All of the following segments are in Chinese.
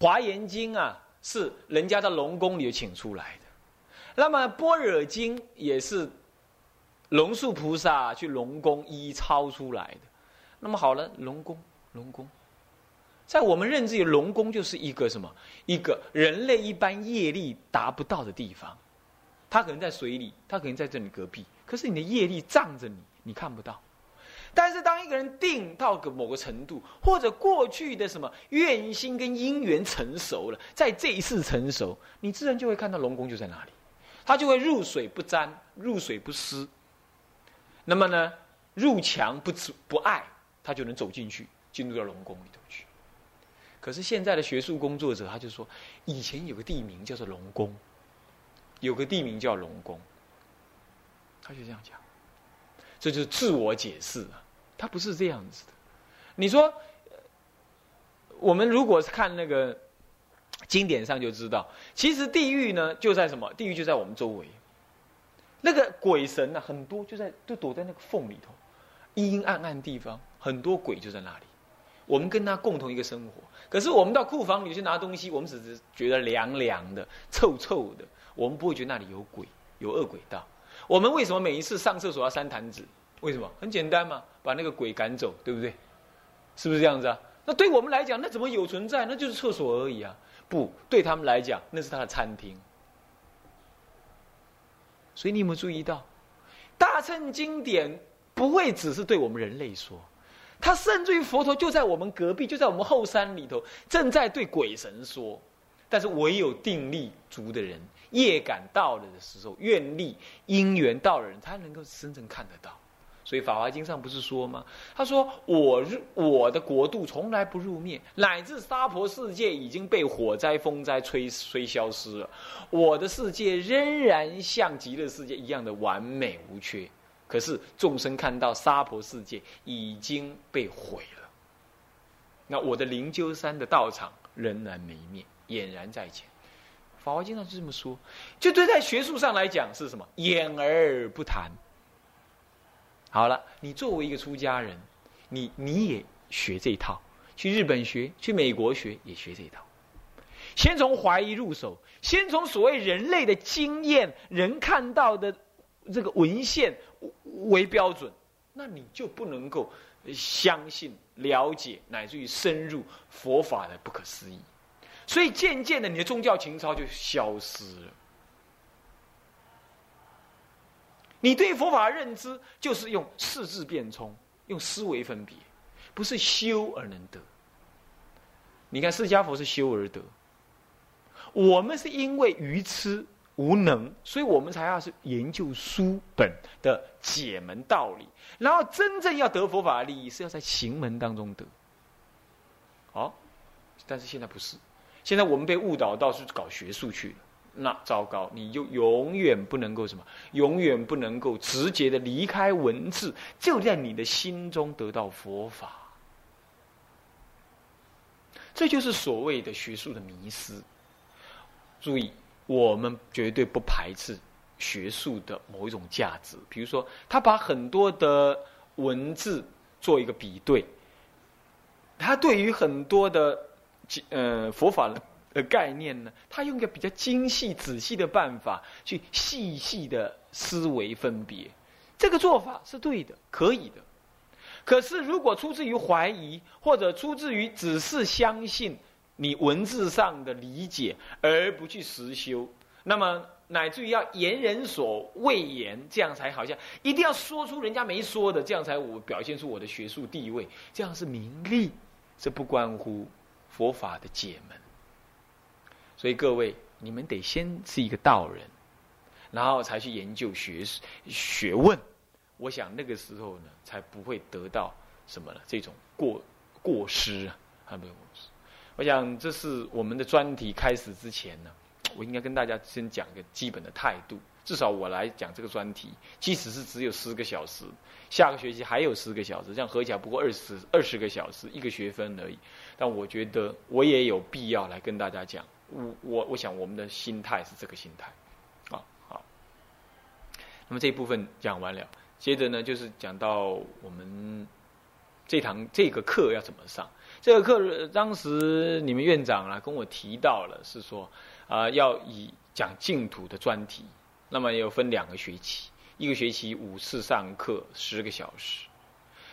华严经啊，是人家在龙宫里请出来的。那么般若经也是龙树菩萨去龙宫一一抄出来的。那么好了，龙宫，龙宫，在我们认知里，龙宫就是一个什么？一个人类一般业力达不到的地方。它可能在水里，它可能在这里隔壁，可是你的业力障着你，你看不到。但是当一个人定到个某个程度，或者过去的什么愿心跟因缘成熟了，在这一世成熟，你自然就会看到龙宫就在那里，他就会入水不沾，入水不湿。那么呢，入墙不不碍，他就能走进去，进入到龙宫里头去。可是现在的学术工作者，他就说，以前有个地名叫做龙宫，有个地名叫龙宫，他就这样讲。这就是自我解释啊，它不是这样子的。你说，我们如果是看那个经典上就知道，其实地狱呢就在什么？地狱就在我们周围。那个鬼神呢，很多就在就躲在那个缝里头，阴阴暗暗地方，很多鬼就在那里。我们跟他共同一个生活，可是我们到库房里去拿东西，我们只是觉得凉凉的、臭臭的，我们不会觉得那里有鬼、有恶鬼道。我们为什么每一次上厕所要三坛子？为什么？很简单嘛，把那个鬼赶走，对不对？是不是这样子啊？那对我们来讲，那怎么有存在？那就是厕所而已啊！不对他们来讲，那是他的餐厅。所以你有没有注意到，大乘经典不会只是对我们人类说，他甚至于佛陀就在我们隔壁，就在我们后山里头，正在对鬼神说。但是唯有定力足的人。业感到了的时候，愿力因缘到的人，才能够真正看得到。所以《法华经》上不是说吗？他说：“我入我的国度从来不入灭，乃至娑婆世界已经被火灾、风灾吹吹消失了，我的世界仍然像极乐世界一样的完美无缺。可是众生看到娑婆世界已经被毁了，那我的灵鹫山的道场仍然没灭，俨然在前。”法华经常是这么说，就对在学术上来讲是什么？掩而不谈。好了，你作为一个出家人，你你也学这一套，去日本学，去美国学，也学这一套。先从怀疑入手，先从所谓人类的经验、人看到的这个文献为标准，那你就不能够相信、了解，乃至于深入佛法的不可思议。所以渐渐的，你的宗教情操就消失了。你对佛法的认知就是用四字变冲，用思维分别，不是修而能得。你看释迦佛是修而得，我们是因为愚痴无能，所以我们才要是研究书本的解门道理，然后真正要得佛法的利益是要在行门当中得。好，但是现在不是。现在我们被误导到是搞学术去了，那糟糕，你就永远不能够什么，永远不能够直接的离开文字，就在你的心中得到佛法。这就是所谓的学术的迷失。注意，我们绝对不排斥学术的某一种价值，比如说，他把很多的文字做一个比对，他对于很多的。呃，佛法的概念呢，他用一个比较精细、仔细的办法去细细的思维分别，这个做法是对的，可以的。可是，如果出自于怀疑，或者出自于只是相信你文字上的理解，而不去实修，那么乃至于要言人所未言，这样才好像一定要说出人家没说的，这样才我表现出我的学术地位，这样是名利，这不关乎。佛法的解门，所以各位，你们得先是一个道人，然后才去研究学学问。我想那个时候呢，才不会得到什么呢？这种过过失啊，还没有过失。我想这是我们的专题开始之前呢，我应该跟大家先讲一个基本的态度。至少我来讲这个专题，即使是只有十个小时，下个学期还有十个小时，这样合起来不过二十二十个小时，一个学分而已。但我觉得我也有必要来跟大家讲，我我我想我们的心态是这个心态，啊好。那么这一部分讲完了，接着呢就是讲到我们这堂这个课要怎么上。这个课当时你们院长啊跟我提到了，是说啊要以讲净土的专题，那么有分两个学期，一个学期五次上课十个小时，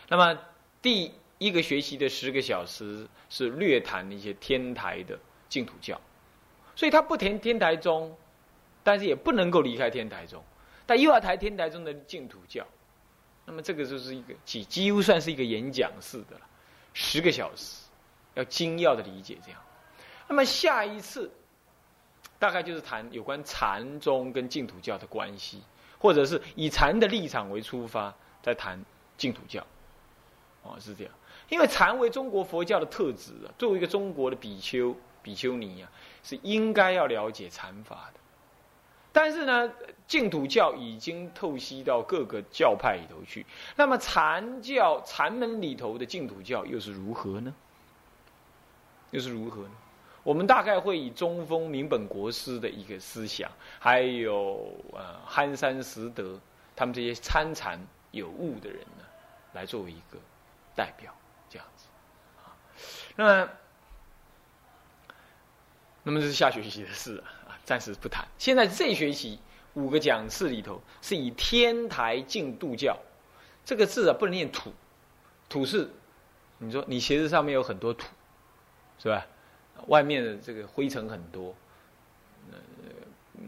那么第一个学期的十个小时是略谈一些天台的净土教，所以他不谈天台宗，但是也不能够离开天台宗，但又要谈天台宗的净土教。那么这个就是一个几几乎算是一个演讲式的了，十个小时，要精要的理解这样。那么下一次，大概就是谈有关禅宗跟净土教的关系，或者是以禅的立场为出发，在谈净土教。哦，是这样。因为禅为中国佛教的特质啊，作为一个中国的比丘、比丘尼啊，是应该要了解禅法的。但是呢，净土教已经透析到各个教派里头去。那么禅教禅门里头的净土教又是如何呢？又是如何呢？我们大概会以中峰明本国师的一个思想，还有呃憨山实德他们这些参禅有悟的人呢，来作为一个代表，这样子啊。那么，那么这是下学期的事啊。暂时不谈。现在这学期五个讲次里头，是以天台净度教这个字啊，不能念土，土是你说你鞋子上面有很多土，是吧？外面的这个灰尘很多，呃，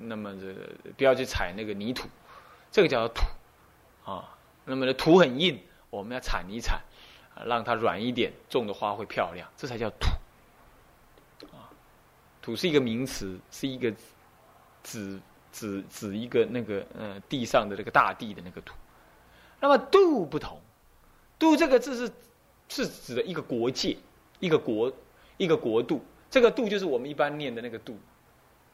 那么这个不要去踩那个泥土，这个叫做土啊。那么的土很硬，我们要铲一铲，让它软一点，种的花会漂亮，这才叫土。土是一个名词，是一个指指指一个那个呃地上的那个大地的那个土。那么度不同，度这个字是是指的一个国界，一个国一个国度。这个度就是我们一般念的那个度，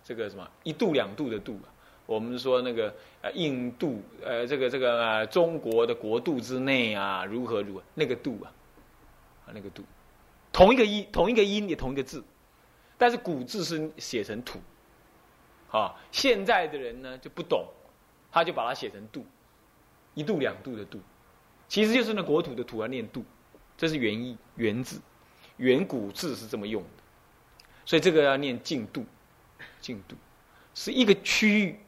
这个什么一度两度的度啊。我们说那个呃印度呃这个这个呃中国的国度之内啊如何如何那个度啊啊那个度，同一个音同一个音也同一个字。但是古字是写成土，啊，现在的人呢就不懂，他就把它写成度，一度两度的度，其实就是那国土的土要念度，这是原意原字，原古字是这么用的，所以这个要念净度，净度。是一个区域，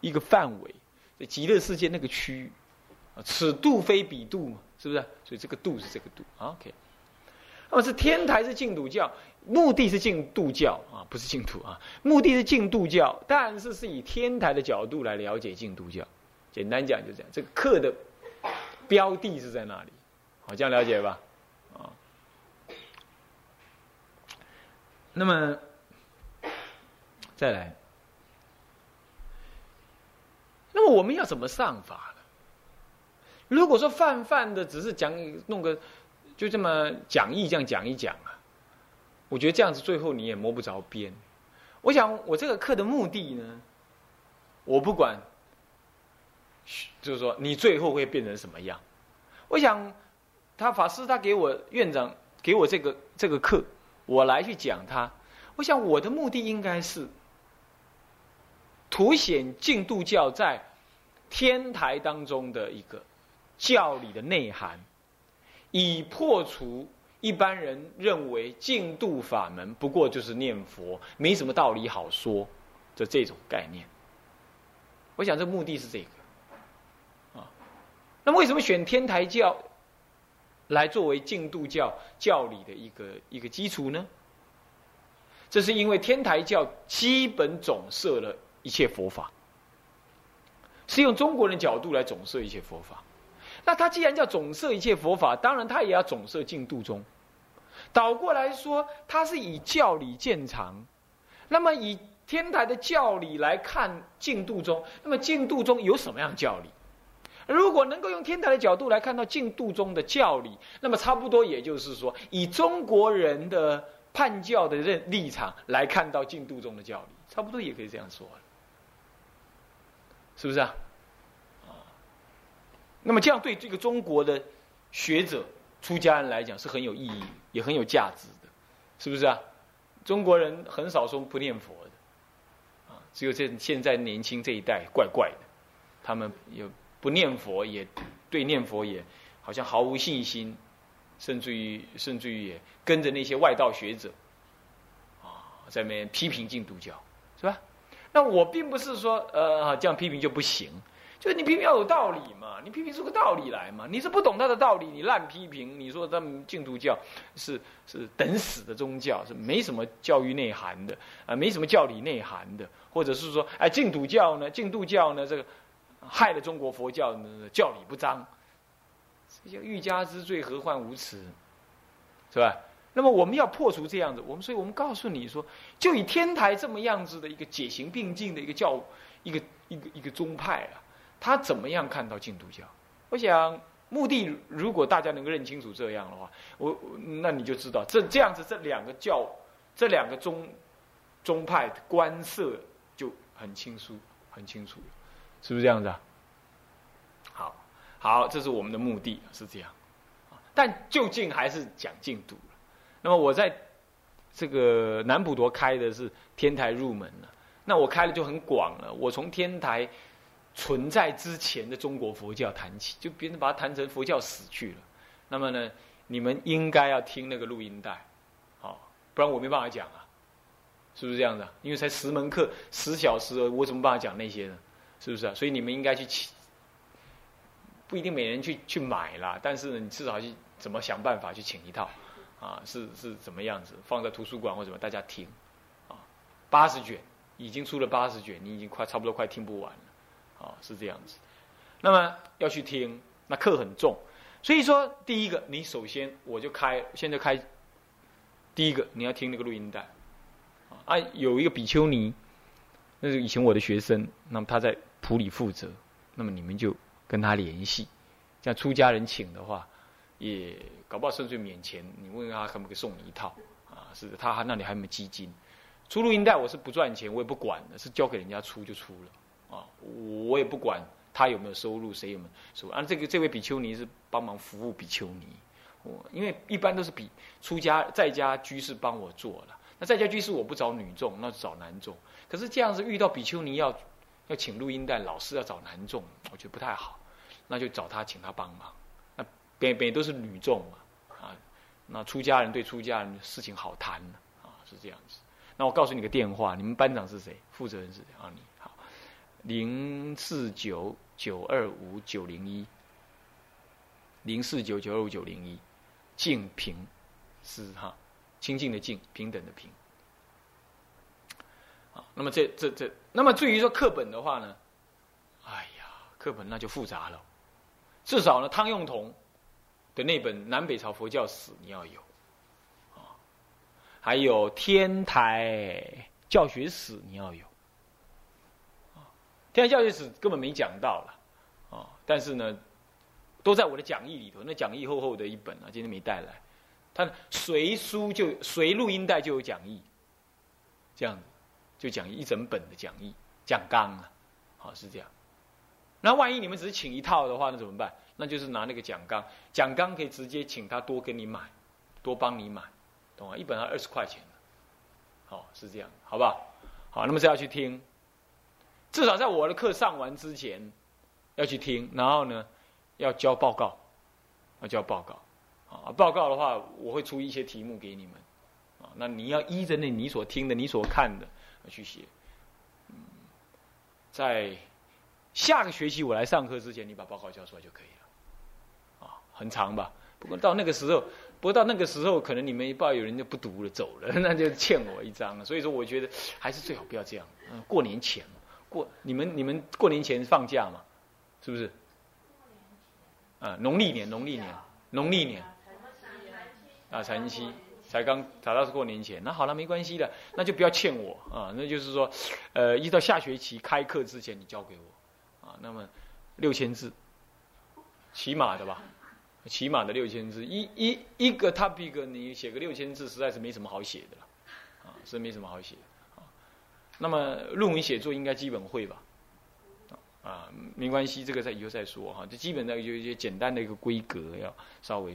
一个范围，在极乐世界那个区域，此度非彼度嘛，是不是？所以这个度是这个度，OK。那么是天台是净土教。目的是净度教啊，不是净土啊。目的是净度教，但是是以天台的角度来了解净度教。简单讲就这样，这个课的标的是在那里，好，这样了解吧？啊，那么再来，那么我们要怎么上法呢？如果说泛泛的只是讲弄个，就这么讲义这样讲一讲啊。我觉得这样子最后你也摸不着边。我想我这个课的目的呢，我不管，就是说你最后会变成什么样。我想他法师他给我院长给我这个这个课，我来去讲他。我想我的目的应该是凸显净度教在天台当中的一个教理的内涵，以破除。一般人认为净度法门不过就是念佛，没什么道理好说的这种概念。我想这目的是这个啊。那么为什么选天台教来作为净度教教理的一个一个基础呢？这是因为天台教基本总摄了一切佛法，是用中国人角度来总摄一切佛法。那他既然叫总摄一切佛法，当然他也要总摄净度中。倒过来说，他是以教理见长。那么以天台的教理来看净度中，那么净度中有什么样教理？如果能够用天台的角度来看到净度中的教理，那么差不多也就是说，以中国人的判教的认立场来看到净度中的教理，差不多也可以这样说，是不是啊？那么这样对这个中国的学者、出家人来讲是很有意义，也很有价值的，是不是啊？中国人很少说不念佛的，啊，只有这现在年轻这一代怪怪的，他们也不念佛，也对念佛也好像毫无信心，甚至于甚至于也跟着那些外道学者，啊，在那边批评基督教，是吧？那我并不是说呃这样批评就不行。就你批评要有道理嘛，你批评出个道理来嘛。你是不懂他的道理，你乱批评，你说他们净土教是是等死的宗教，是没什么教育内涵的啊，没什么教理内涵的，或者是说，哎，净土教呢，净土教呢，这个害了中国佛教呢，教理不彰，这叫欲加之罪，何患无辞，是吧？那么我们要破除这样子，我们所以我们告诉你说，就以天台这么样子的一个解行并进的一个教，一个一个一个宗派啊。他怎么样看到净土教？我想目的，如果大家能够认清楚这样的话，我那你就知道，这这样子这两个教，这两个宗宗派的观色就很清楚，很清楚，是不是这样子啊？好，好，这是我们的目的，是这样。但究竟还是讲净土。那么我在这个南普陀开的是天台入门了，那我开的就很广了，我从天台。存在之前的中国佛教谈起，就别人把它谈成佛教死去了。那么呢，你们应该要听那个录音带，好，不然我没办法讲啊，是不是这样的？因为才十门课，十小时，我怎么办法讲那些呢？是不是啊？所以你们应该去请，不一定每人去去买啦，但是呢，你至少去怎么想办法去请一套，啊，是是怎么样子，放在图书馆或什么，大家听，啊，八十卷已经出了八十卷，你已经快差不多快听不完了。啊，是这样子。那么要去听，那课很重。所以说，第一个，你首先我就开，现在开。第一个，你要听那个录音带。啊，有一个比丘尼，那是以前我的学生，那么他在普里负责，那么你们就跟他联系。像出家人请的话，也搞不好甚至免钱，你问他可不可以送你一套。啊，是他那里还有没有基金？出录音带我是不赚钱，我也不管的，是交给人家出就出了。啊，我也不管他有没有收入，谁有没有收入。啊，这个这位比丘尼是帮忙服务比丘尼，我因为一般都是比出家在家居士帮我做了。那在家居士我不找女众，那找男众。可是这样子遇到比丘尼要要请录音带，老师要找男众，我觉得不太好。那就找他请他帮忙。那边边都是女众嘛，啊，那出家人对出家人事情好谈啊，是这样子。那我告诉你个电话，你们班长是谁？负责人是谁啊你。零四九九二五九零一，零四九九二五九零一，净平是哈，清净的净，平等的平。啊，那么这这这，那么至于说课本的话呢，哎呀，课本那就复杂了。至少呢，汤用彤的那本《南北朝佛教史》你要有，啊，还有天台教学史你要有。天台教育史根本没讲到了，哦，但是呢，都在我的讲义里头。那讲义厚厚的一本啊，今天没带来。他随书就随录音带就有讲义，这样子就讲一整本的讲义讲纲啊，好是这样。那万一你们只是请一套的话，那怎么办？那就是拿那个讲纲，讲纲可以直接请他多给你买，多帮你买，懂吗？一本要二十块钱好是这样，好不好？好，那么是要去听。至少在我的课上完之前，要去听，然后呢，要交报告，要交报告，啊，报告的话，我会出一些题目给你们，啊，那你要依着那你所听的、你所看的去写，嗯，在下个学期我来上课之前，你把报告交出来就可以了，啊，很长吧？不过到那个时候，不过到那个时候，可能你们一报有人就不读了，走了，那就欠我一张了。所以说，我觉得还是最好不要这样，嗯，过年前。过你们你们过年前放假嘛，是不是？啊，农历年农历年农历年，啊，晨曦才刚才到是过年前，那好了没关系的，那就不要欠我。啊，那就是说，呃，一到下学期开课之前你交给我，啊，那么六千字，起码的吧，起码的六千字，一一一个 topic 你写个六千字，实在是没什么好写的了，啊，是没什么好写。那么论文写作应该基本会吧，啊，没关系，这个在以后再说哈。这基本的有一些简单的一个规格要稍微，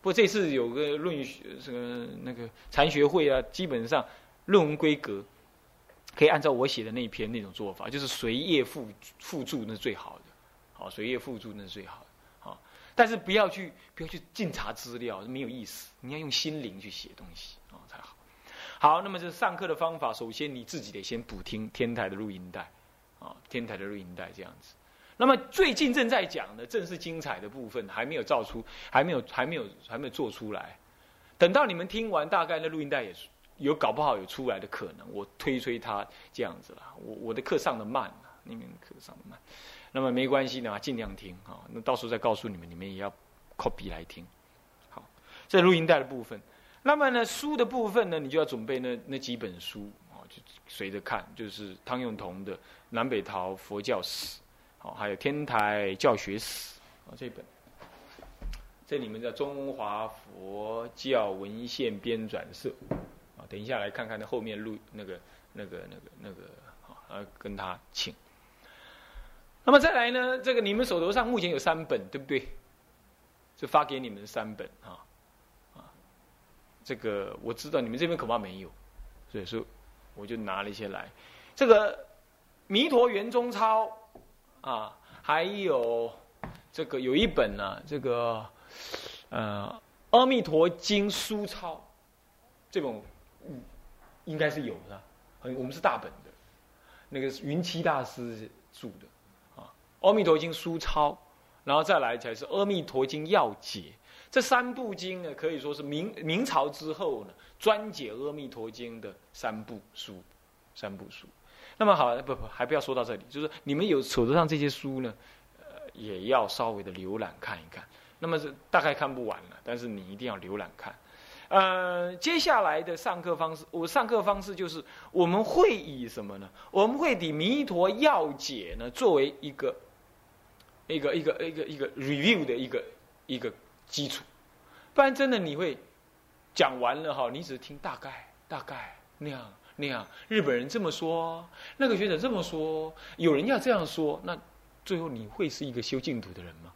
不过这次有个论学这个那个禅学会啊，基本上论文规格可以按照我写的那一篇那种做法，就是随页附附注那是最好的，好，随页附注那是最好的，好。但是不要去不要去尽查资料，没有意思。你要用心灵去写东西啊才好。好，那么这上课的方法，首先你自己得先补听天台的录音带，啊，天台的录音带这样子。那么最近正在讲的正是精彩的部分，还没有造出，还没有，还没有，还没有做出来。等到你们听完，大概那录音带也有搞不好有出来的可能。我推推他这样子啦，我我的课上的慢，你们课上的慢，那么没关系的嘛，尽量听啊。那到时候再告诉你们，你们也要 copy 来听。好，这录音带的部分。那么呢，书的部分呢，你就要准备那那几本书啊，就随着看，就是汤用彤的《南北朝佛教史》。好，还有天台教学史啊，这本，这里面叫中华佛教文献编纂社啊。等一下来看看那后面录那个那个那个那个啊，跟他请。那么再来呢，这个你们手头上目前有三本，对不对？就发给你们三本啊啊。这个我知道你们这边恐怕没有，所以说我就拿了一些来。这个《弥陀圆中抄》。啊，还有这个有一本呢，这个呃《阿弥陀经书抄》，这本应该是有的，我们是大本的，那个云栖大师著的啊，《阿弥陀经书抄》，然后再来才是《阿弥陀经要解》，这三部经呢，可以说是明明朝之后呢专解《阿弥陀经》的三部书，三部书。那么好，不不，还不要说到这里，就是你们有手头上这些书呢，呃，也要稍微的浏览看一看。那么是大概看不完了，但是你一定要浏览看。呃，接下来的上课方式，我上课方式就是我们会以什么呢？我们会以《弥陀要解》呢作为一个一个一个一个一个 review 的一个一个基础，不然真的你会讲完了哈，你只是听大概大概那样。那样，日本人这么说，那个学者这么说，有人要这样说，那最后你会是一个修净土的人吗？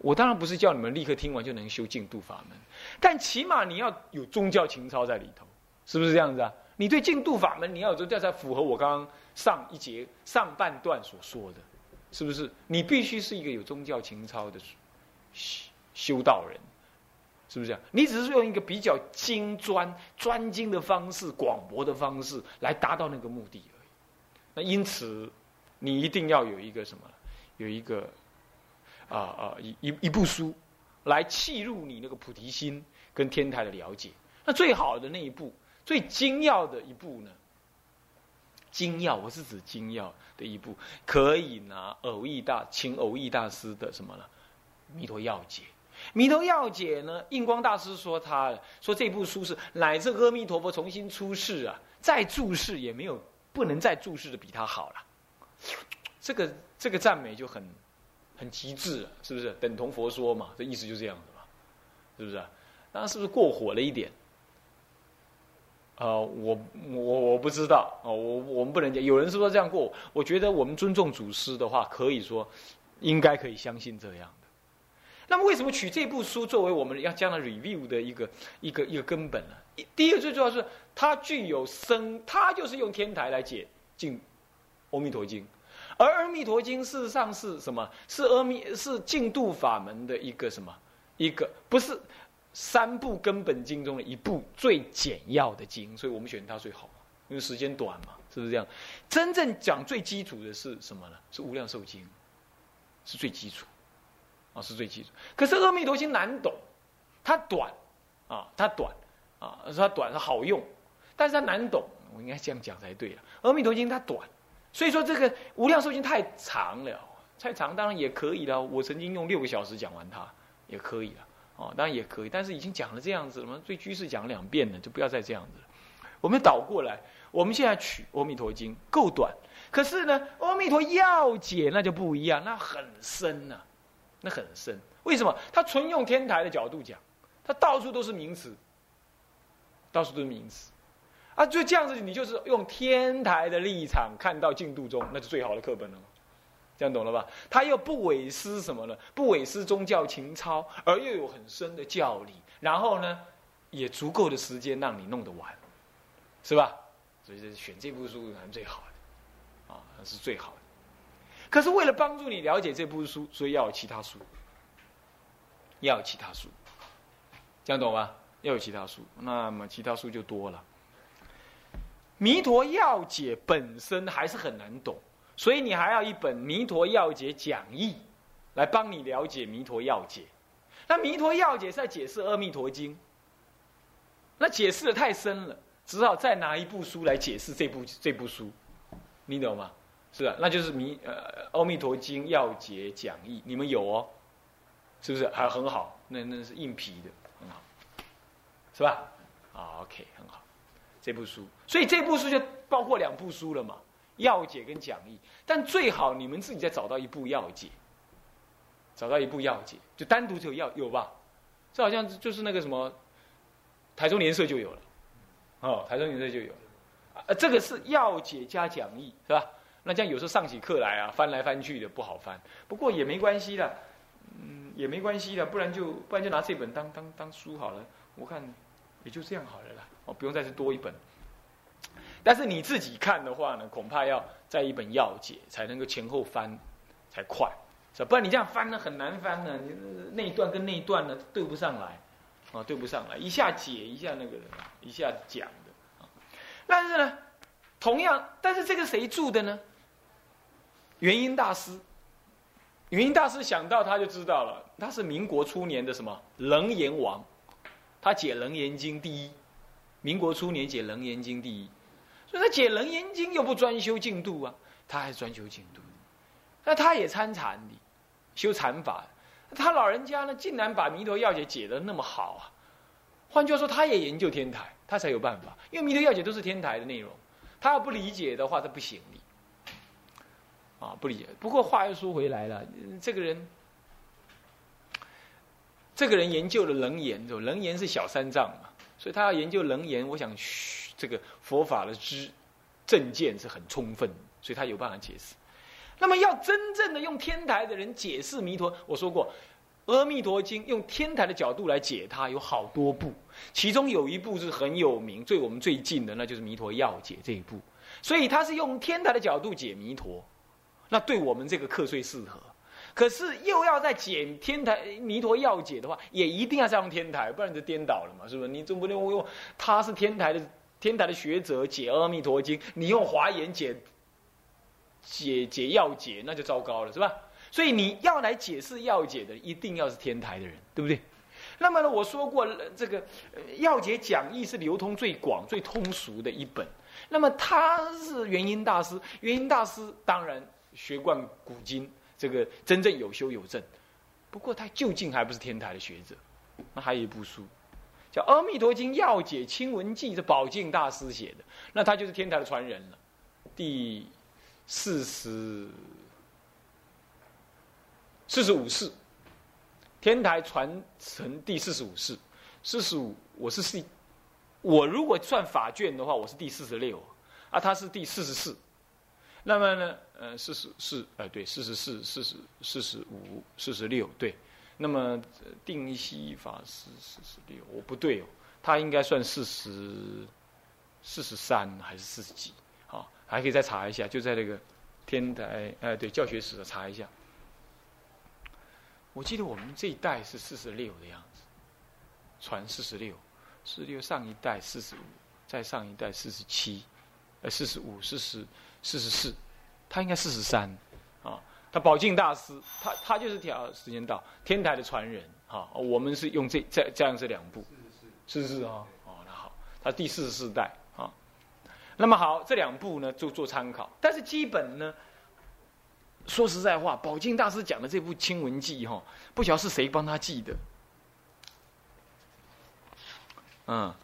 我当然不是叫你们立刻听完就能修净土法门，但起码你要有宗教情操在里头，是不是这样子啊？你对净土法门你要有宗教，才符合我刚刚上一节上半段所说的，是不是？你必须是一个有宗教情操的修道人。是不是这样？你只是用一个比较精专、专精的方式、广博的方式来达到那个目的而已。那因此，你一定要有一个什么？有一个啊啊一一一部书来契入你那个菩提心跟天台的了解。那最好的那一部、最精要的一部呢？精要，我是指精要的一部，可以拿偶益大请偶益大师的什么呢？弥陀要解。弥陀要解呢？印光大师说他说这部书是乃至阿弥陀佛重新出世啊，再注释也没有不能再注释的比他好了。这个这个赞美就很很极致了，是不是？等同佛说嘛，这意思就这样子嘛，是不是？那是不是过火了一点？呃，我我我不知道哦，我我们不能讲。有人是说这样过，我觉得我们尊重祖师的话，可以说应该可以相信这样的。那么为什么取这部书作为我们要将来 review 的一个一个一个根本呢？第一个最重要是它具有生，它就是用天台来解净《阿弥陀经》，而《阿弥陀经》事实上是什么？是阿弥是净度法门的一个什么？一个不是三部根本经中的一部最简要的经，所以我们选它最好，因为时间短嘛，是不是这样？真正讲最基础的是什么呢？是《无量寿经》，是最基础。是最基础，可是阿弥陀经难懂，它短，啊，它短，啊，它短是好用，但是它难懂，我应该这样讲才对了。阿弥陀经它短，所以说这个无量寿经太长了，太长当然也可以了。我曾经用六个小时讲完它，也可以了，哦，当然也可以，但是已经讲了这样子了嘛，最居士讲两遍了，就不要再这样子了。我们倒过来，我们现在取阿弥陀经够短，可是呢，阿弥陀要解那就不一样，那很深呐。那很深，为什么？他纯用天台的角度讲，他到处都是名词，到处都是名词，啊，就这样子，你就是用天台的立场看到进度中，那是最好的课本了？这样懂了吧？他又不违失什么呢？不违失宗教情操，而又有很深的教理，然后呢，也足够的时间让你弄得完，是吧？所以选这部书还是最好的，啊，是最好。可是为了帮助你了解这部书，所以要有其他书，要有其他书，这样懂吗？要有其他书，那么其他书就多了。弥陀要解本身还是很难懂，所以你还要一本弥陀要解讲义，来帮你了解弥陀要解。那弥陀要解是在解释阿弥陀经，那解释的太深了，只好再拿一部书来解释这部这部书，你懂吗？是吧？那就是弥呃阿弥陀经要解讲义，你们有哦，是不是？还很好，那那是硬皮的，很好，是吧？啊，OK，很好。这部书，所以这部书就包括两部书了嘛，要解跟讲义。但最好你们自己再找到一部要解，找到一部要解，就单独就要有吧。这好像就是那个什么，台中联社就有了，哦，台中联社就有了。啊，这个是要解加讲义，是吧？那这样有时候上起课来啊，翻来翻去的不好翻。不过也没关系的，嗯，也没关系的，不然就不然就拿这本当当当书好了。我看也就这样好了啦。哦，不用再是多一本，但是你自己看的话呢，恐怕要在一本要解才能够前后翻，才快，是吧？不然你这样翻呢很难翻呢，你那一段跟那一段呢对不上来，啊，对不上来，一下解一下那个，一下讲的，但是呢，同样，但是这个谁住的呢？元音大师，元音大师想到他就知道了，他是民国初年的什么楞严王，他解楞严经第一。民国初年解《楞严经》第一，所以他解《楞严经》又不专修净度啊，他还专修净度。那他也参禅的，修禅法。他老人家呢，竟然把《弥陀要解》解得那么好啊！换句话说，他也研究天台，他才有办法。因为《弥陀要解》都是天台的内容，他要不理解的话，他不行的。啊，不理解。不过话又说回来了，这个人，这个人研究了楞严，就楞严是小三藏嘛。所以他要研究楞严，我想这个佛法的知正见是很充分，所以他有办法解释。那么要真正的用天台的人解释弥陀，我说过《阿弥陀经》用天台的角度来解它，有好多部，其中有一部是很有名，最我们最近的，那就是《弥陀要解》这一部。所以他是用天台的角度解弥陀，那对我们这个课最适合。可是又要在解天台弥陀要解的话，也一定要再用天台，不然你就颠倒了嘛，是不是？你总不能用他是天台的天台的学者解阿弥陀经，你用华严解解解要解，那就糟糕了，是吧？所以你要来解释要解的，一定要是天台的人，对不对？那么呢，我说过这个要解讲义是流通最广、最通俗的一本。那么他是元音大师，元音大师当然学贯古今。这个真正有修有证，不过他究竟还不是天台的学者。那还有一部书，叫《阿弥陀经要解清文记》，是宝镜大师写的。那他就是天台的传人了。第四十四十五世，天台传承第四十五世。四十五，我是第，我如果算法卷的话，我是第四十六，啊，他是第四十四。那么呢？呃，四十四，哎，对，四十四、四十、四十五、四十六，对。那么定西法师四十六，我不对哦，他应该算四十、四十三还是四十几？好，还可以再查一下，就在那个天台，哎，对，教学史查一下。我记得我们这一代是四十六的样子，传四十六，四十六上一代四十五，再上一代四十七，呃，四十五、四十。四十四，他应该四十三，啊，他宝镜大师，他他就是条时间到天台的传人，哈，我们是用这这这样这两部，四十四。啊，哦，那好，他第四十四代啊，那么好，这两部呢就做参考，但是基本呢，说实在话，宝镜大师讲的这部清文记哈，不晓得是谁帮他记的，嗯，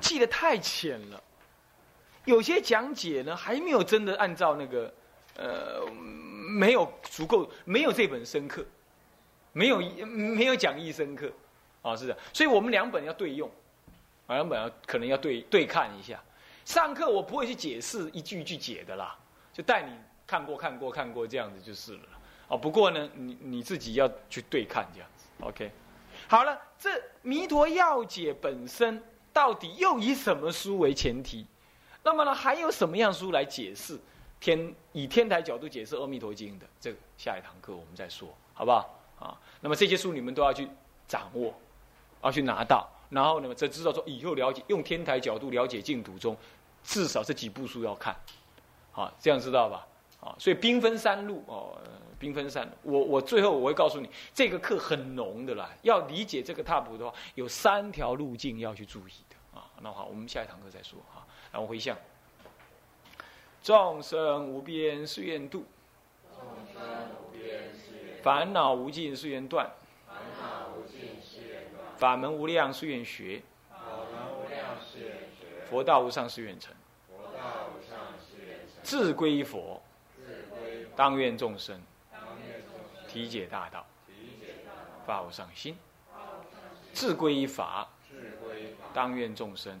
记得太浅了。有些讲解呢，还没有真的按照那个，呃，没有足够，没有这本深刻，没有没有讲义深刻，啊，是的，所以我们两本要对用，两本要可能要对对看一下。上课我不会去解释一句一句解的啦，就带你看过看过看过这样子就是了。哦，不过呢，你你自己要去对看这样子，OK。好了，这弥陀要解本身到底又以什么书为前提？那么呢，还有什么样书来解释天以天台角度解释《阿弥陀经》的？这个下一堂课我们再说，好不好？啊。那么这些书你们都要去掌握，要去拿到，然后呢，才知道说以后了解用天台角度了解净土中，至少这几部书要看，好，这样知道吧？啊，所以兵分三路哦，兵分三路。我我最后我会告诉你，这个课很浓的啦。要理解这个踏步的话，有三条路径要去注意的啊。那好，我们下一堂课再说哈。然后回向，众生无边誓愿度，烦恼无尽誓愿断，法门无量誓愿学，佛道无上誓愿成，自归佛。当愿众生。体解大道，发无上心；自归法，当愿众生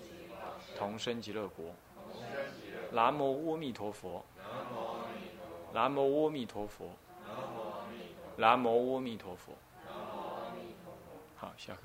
同生极乐国。南无阿弥陀佛。南无阿弥陀佛。南无阿弥陀佛。好，下课。